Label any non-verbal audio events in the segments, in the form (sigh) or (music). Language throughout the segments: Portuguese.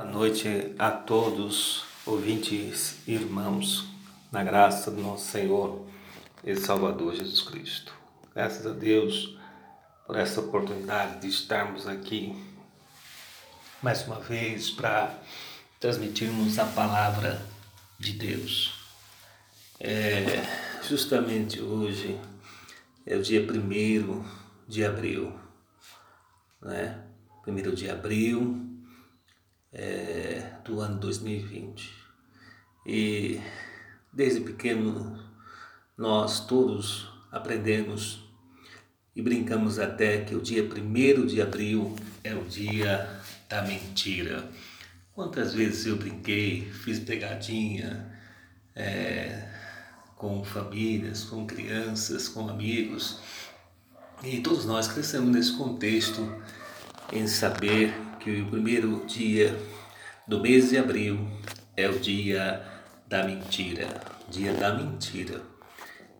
Boa noite a todos, ouvintes e irmãos, na graça do nosso Senhor e Salvador Jesus Cristo. Graças a Deus por essa oportunidade de estarmos aqui mais uma vez para transmitirmos a palavra de Deus. É, justamente hoje é o dia primeiro de abril, né? Primeiro de abril é, do ano 2020. E desde pequeno nós todos aprendemos e brincamos até que o dia 1 de abril é o dia da mentira. Quantas vezes eu brinquei, fiz pegadinha é, com famílias, com crianças, com amigos. E todos nós crescemos nesse contexto em saber que o primeiro dia do mês de abril é o dia da mentira, dia da mentira.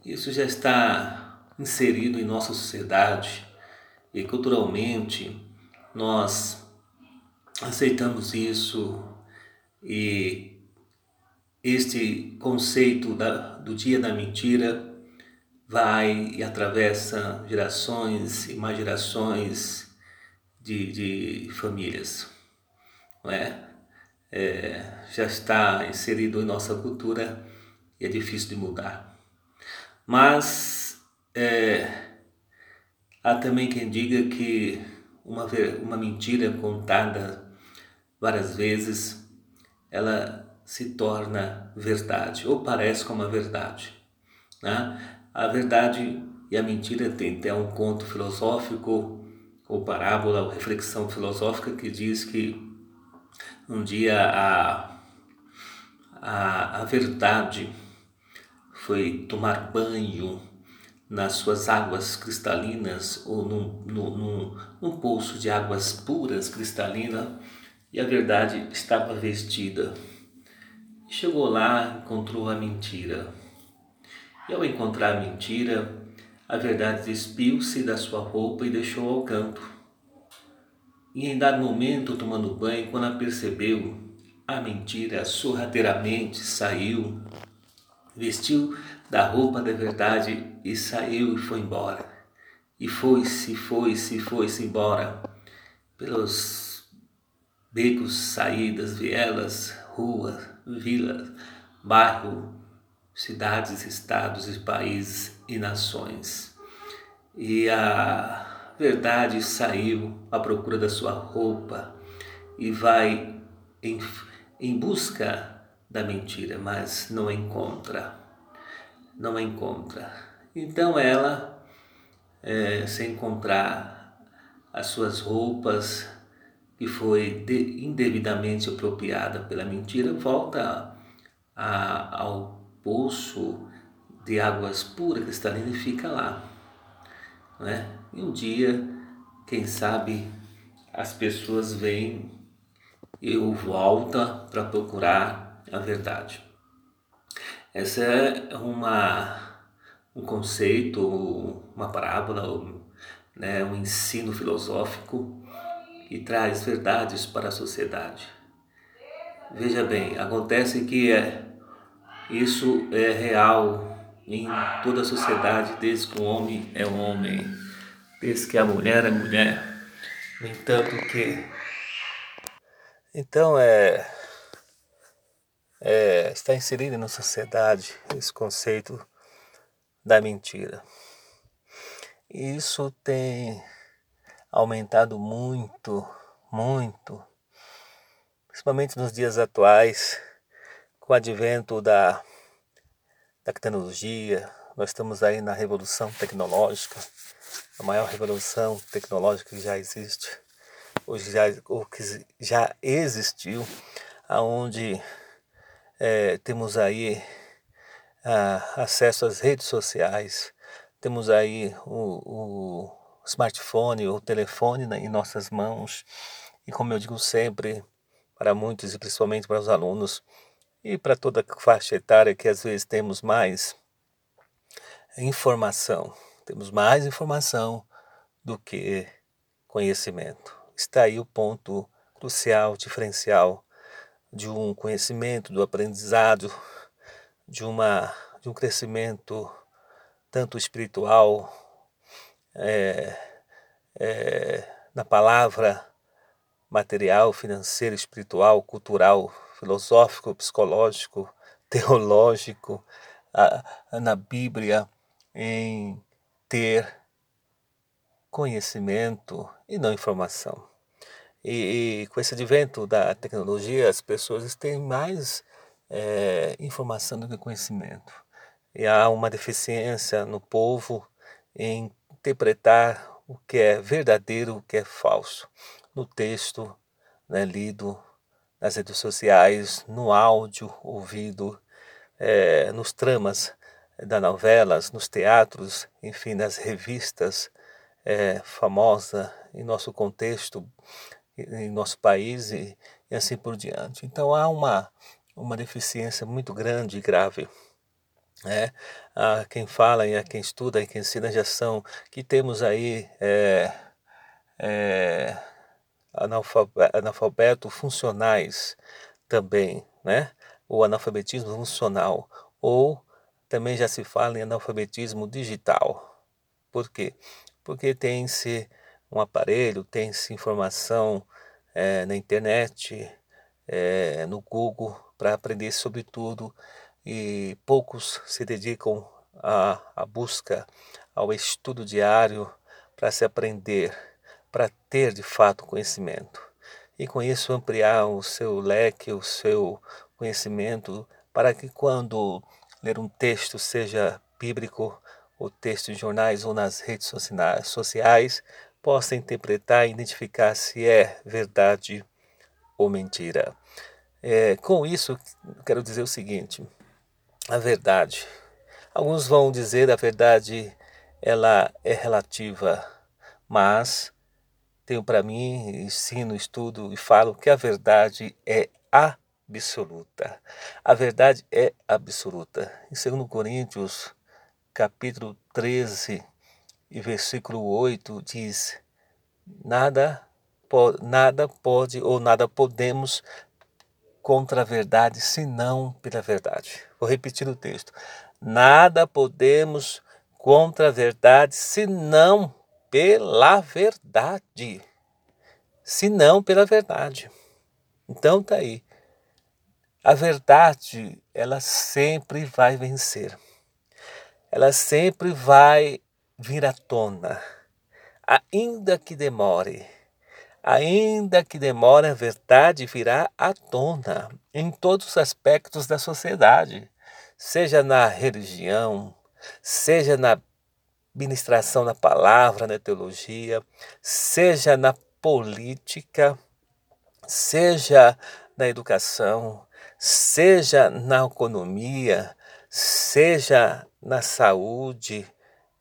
Isso já está inserido em nossa sociedade e culturalmente nós aceitamos isso e este conceito da, do dia da mentira vai e atravessa gerações e mais gerações de, de famílias, não é? é? Já está inserido em nossa cultura e é difícil de mudar. Mas é, há também quem diga que uma, uma mentira contada várias vezes, ela se torna verdade, ou parece como a verdade. Né? A verdade e a mentira tem até um conto filosófico ou parábola, ou reflexão filosófica que diz que um dia a, a, a verdade foi tomar banho nas suas águas cristalinas ou num, num, num, num poço de águas puras cristalinas e a verdade estava vestida. Chegou lá, encontrou a mentira. E ao encontrar a mentira, a verdade despiu-se da sua roupa e deixou ao canto. E em dado momento, tomando banho, quando a percebeu, a mentira sorrateiramente saiu, vestiu da roupa da verdade e saiu e foi embora. E foi-se, foi-se, foi-se embora pelos becos, saídas, vielas, ruas, vilas, bairro, cidades, estados e países e nações. E a verdade saiu à procura da sua roupa e vai em, em busca da mentira, mas não encontra. Não encontra. Então ela, é, sem encontrar as suas roupas que foi de, indevidamente apropriada pela mentira, volta a, ao poço de águas puras cristalinas e fica lá. Né? E um dia, quem sabe, as pessoas vêm e volta para procurar a verdade. Essa é uma, um conceito, uma parábola, né, um ensino filosófico que traz verdades para a sociedade. Veja bem, acontece que é, isso é real em toda a sociedade, desde que o homem é homem, desde que a mulher é mulher. No entanto que. Então é, é está inserido na sociedade esse conceito da mentira. E isso tem aumentado muito, muito, principalmente nos dias atuais, com o advento da da tecnologia, nós estamos aí na revolução tecnológica, a maior revolução tecnológica que já existe, hoje já, ou que já existiu, aonde é, temos aí a, acesso às redes sociais, temos aí o, o smartphone, o telefone né, em nossas mãos, e como eu digo sempre, para muitos e principalmente para os alunos, e para toda faixa etária que às vezes temos mais informação, temos mais informação do que conhecimento. Está aí o ponto crucial, diferencial de um conhecimento, do aprendizado, de, uma, de um crescimento tanto espiritual, é, é, na palavra material, financeiro, espiritual, cultural, filosófico, psicológico, (laughs) teológico, na Bíblia, em ter conhecimento e não informação. E, e, com esse advento da tecnologia, as pessoas têm mais é, informação do que conhecimento. E há uma deficiência no povo em interpretar o que é verdadeiro, o que é falso. No texto né, lido nas redes sociais, no áudio ouvido, é, nos tramas das novelas, nos teatros, enfim, nas revistas é, famosas em nosso contexto, em nosso país e, e assim por diante. Então há uma, uma deficiência muito grande e grave. É, a quem fala e a quem estuda e quem ensina já são que temos aí é, é, analfabeto funcionais também, né? O analfabetismo funcional ou também já se fala em analfabetismo digital. Por quê? Porque tem-se um aparelho, tem-se informação é, na internet, é, no Google, para aprender sobre tudo e poucos se dedicam à, à busca, ao estudo diário para se aprender para ter de fato conhecimento. E com isso ampliar o seu leque, o seu conhecimento, para que quando ler um texto, seja bíblico, ou texto em jornais ou nas redes sociais, possa interpretar e identificar se é verdade ou mentira. É, com isso, quero dizer o seguinte: a verdade. Alguns vão dizer a verdade ela é relativa, mas tenho para mim, ensino, estudo e falo que a verdade é absoluta. A verdade é absoluta. Em 2 Coríntios, capítulo 13 e versículo 8 diz: Nada, nada pode ou nada podemos contra a verdade, senão pela verdade. Vou repetir o texto. Nada podemos contra a verdade, senão pela verdade. Se não pela verdade. Então tá aí. A verdade, ela sempre vai vencer. Ela sempre vai vir à tona, ainda que demore. Ainda que demore, a verdade virá à tona em todos os aspectos da sociedade, seja na religião, seja na ministração da palavra, na teologia, seja na política, seja na educação, seja na economia, seja na saúde,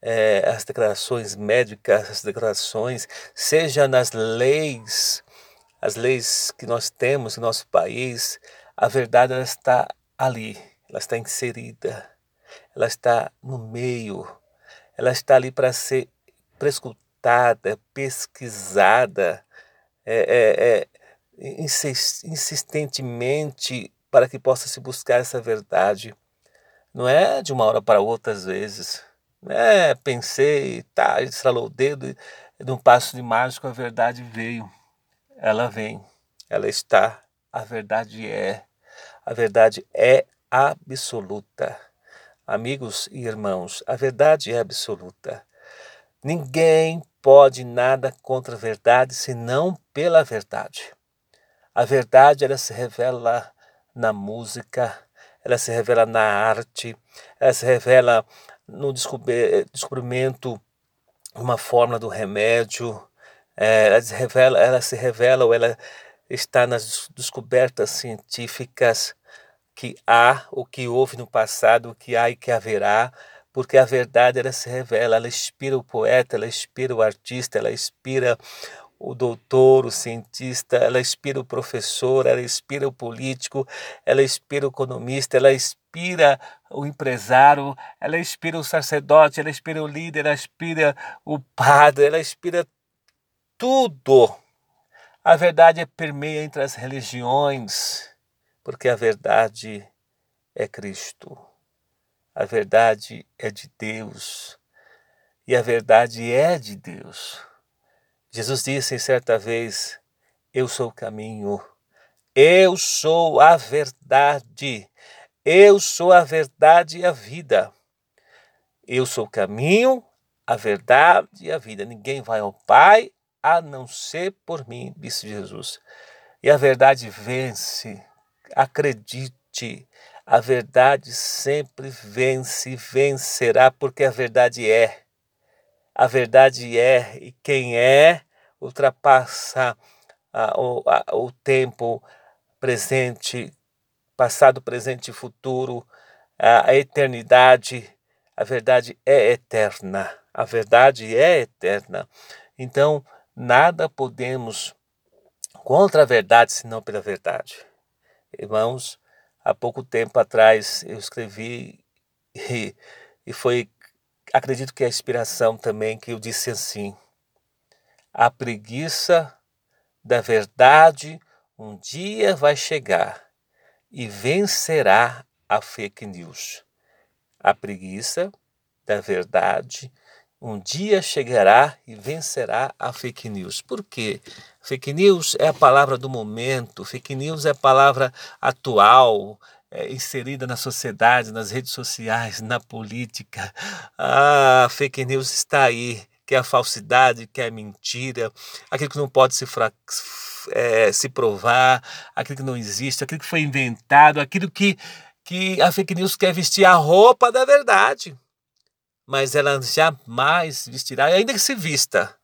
é, as declarações médicas, as declarações, seja nas leis, as leis que nós temos em nosso país, a verdade ela está ali, ela está inserida, ela está no meio ela está ali para ser prescrutada, pesquisada, é, é, é, insistentemente para que possa se buscar essa verdade. Não é de uma hora para outra, às vezes. É pensei, tá, estralou o dedo e de um passo de mágico a verdade veio. Ela vem, ela está, a verdade é. A verdade é absoluta. Amigos e irmãos, a verdade é absoluta. Ninguém pode nada contra a verdade senão pela verdade. A verdade ela se revela na música, ela se revela na arte, ela se revela no descobrimento uma forma do remédio, é, ela se revela, ela se revela ou ela está nas descobertas científicas que há, o que houve no passado, o que há e que haverá, porque a verdade ela se revela, ela inspira o poeta, ela inspira o artista, ela inspira o doutor, o cientista, ela inspira o professor, ela inspira o político, ela inspira o economista, ela inspira o empresário, ela inspira o sacerdote, ela inspira o líder, ela inspira o padre, ela inspira tudo. A verdade é permeia entre as religiões porque a verdade é Cristo. A verdade é de Deus. E a verdade é de Deus. Jesus disse certa vez: Eu sou o caminho, eu sou a verdade, eu sou a verdade e a vida. Eu sou o caminho, a verdade e a vida. Ninguém vai ao Pai a não ser por mim, disse Jesus. E a verdade vence. Acredite, a verdade sempre vence e vencerá, porque a verdade é. A verdade é, e quem é ultrapassa a, o, a, o tempo presente, passado, presente e futuro, a, a eternidade. A verdade é eterna. A verdade é eterna. Então, nada podemos contra a verdade senão pela verdade. Irmãos, há pouco tempo atrás eu escrevi (laughs) e, e foi, acredito que é a inspiração também, que eu disse assim: a preguiça da verdade um dia vai chegar e vencerá a fake news. A preguiça da verdade um dia chegará e vencerá a fake news. Por quê? Fake news é a palavra do momento, fake news é a palavra atual, é, inserida na sociedade, nas redes sociais, na política. Ah, fake news está aí, que é a falsidade, que é a mentira, aquilo que não pode se, é, se provar, aquilo que não existe, aquilo que foi inventado, aquilo que, que a fake news quer vestir a roupa da verdade mas ela jamais vestirá, ainda que se vista,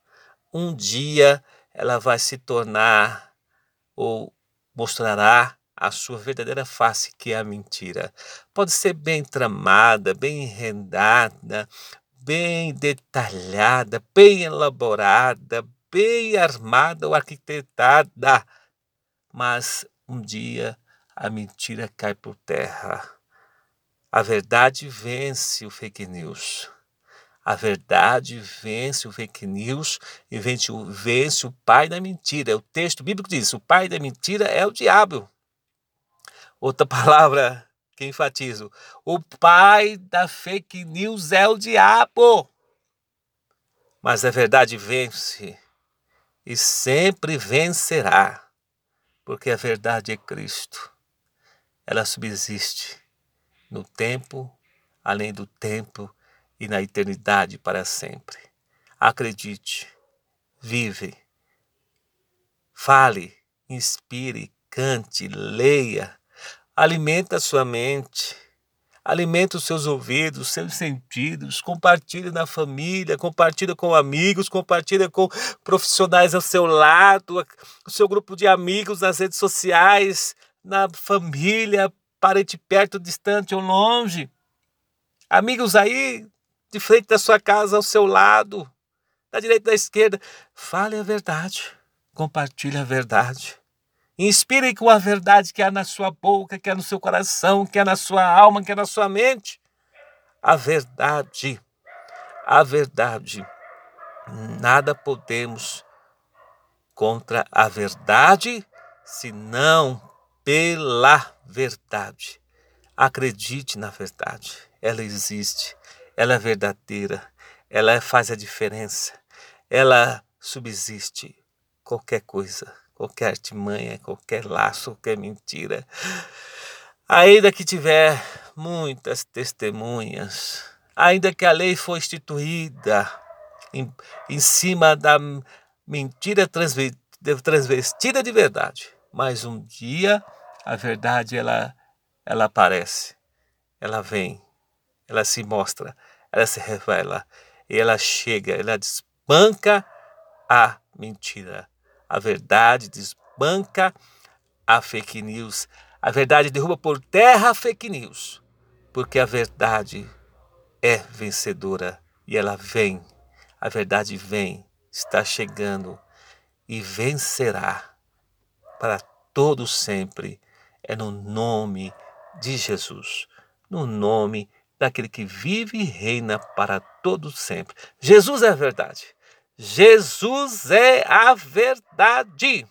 um dia ela vai se tornar ou mostrará a sua verdadeira face, que é a mentira. Pode ser bem tramada, bem enredada, bem detalhada, bem elaborada, bem armada ou arquitetada, mas um dia a mentira cai por terra. A verdade vence o fake news. A verdade vence o fake news e vence o, vence o pai da mentira. O texto bíblico diz: o pai da mentira é o diabo. Outra (laughs) palavra que enfatizo: o pai da fake news é o diabo. Mas a verdade vence e sempre vencerá, porque a verdade é Cristo. Ela subsiste no tempo, além do tempo e na eternidade para sempre. Acredite, vive, fale, inspire, cante, leia, alimenta sua mente, alimenta os seus ouvidos, seus sentidos, compartilhe na família, compartilhe com amigos, compartilhe com profissionais ao seu lado, o seu grupo de amigos nas redes sociais, na família, parente perto, distante ou longe. Amigos aí de frente da sua casa, ao seu lado, da direita da esquerda. Fale a verdade, compartilhe a verdade. Inspire com a verdade que há na sua boca, que há no seu coração, que há na sua alma, que há na sua mente. A verdade, a verdade. Nada podemos contra a verdade, senão pela verdade. Acredite na verdade, ela existe ela é verdadeira, ela faz a diferença, ela subsiste. Qualquer coisa, qualquer artimanha, qualquer laço, qualquer mentira. Ainda que tiver muitas testemunhas, ainda que a lei for instituída em, em cima da mentira transvestida de verdade, mas um dia a verdade ela, ela aparece, ela vem. Ela se mostra, ela se revela, e ela chega, ela desbanca a mentira. A verdade desbanca a fake news. A verdade derruba por terra a fake news, porque a verdade é vencedora e ela vem. A verdade vem, está chegando e vencerá para todo sempre. É no nome de Jesus, no nome daquele que vive e reina para todo sempre. Jesus é a verdade. Jesus é a verdade.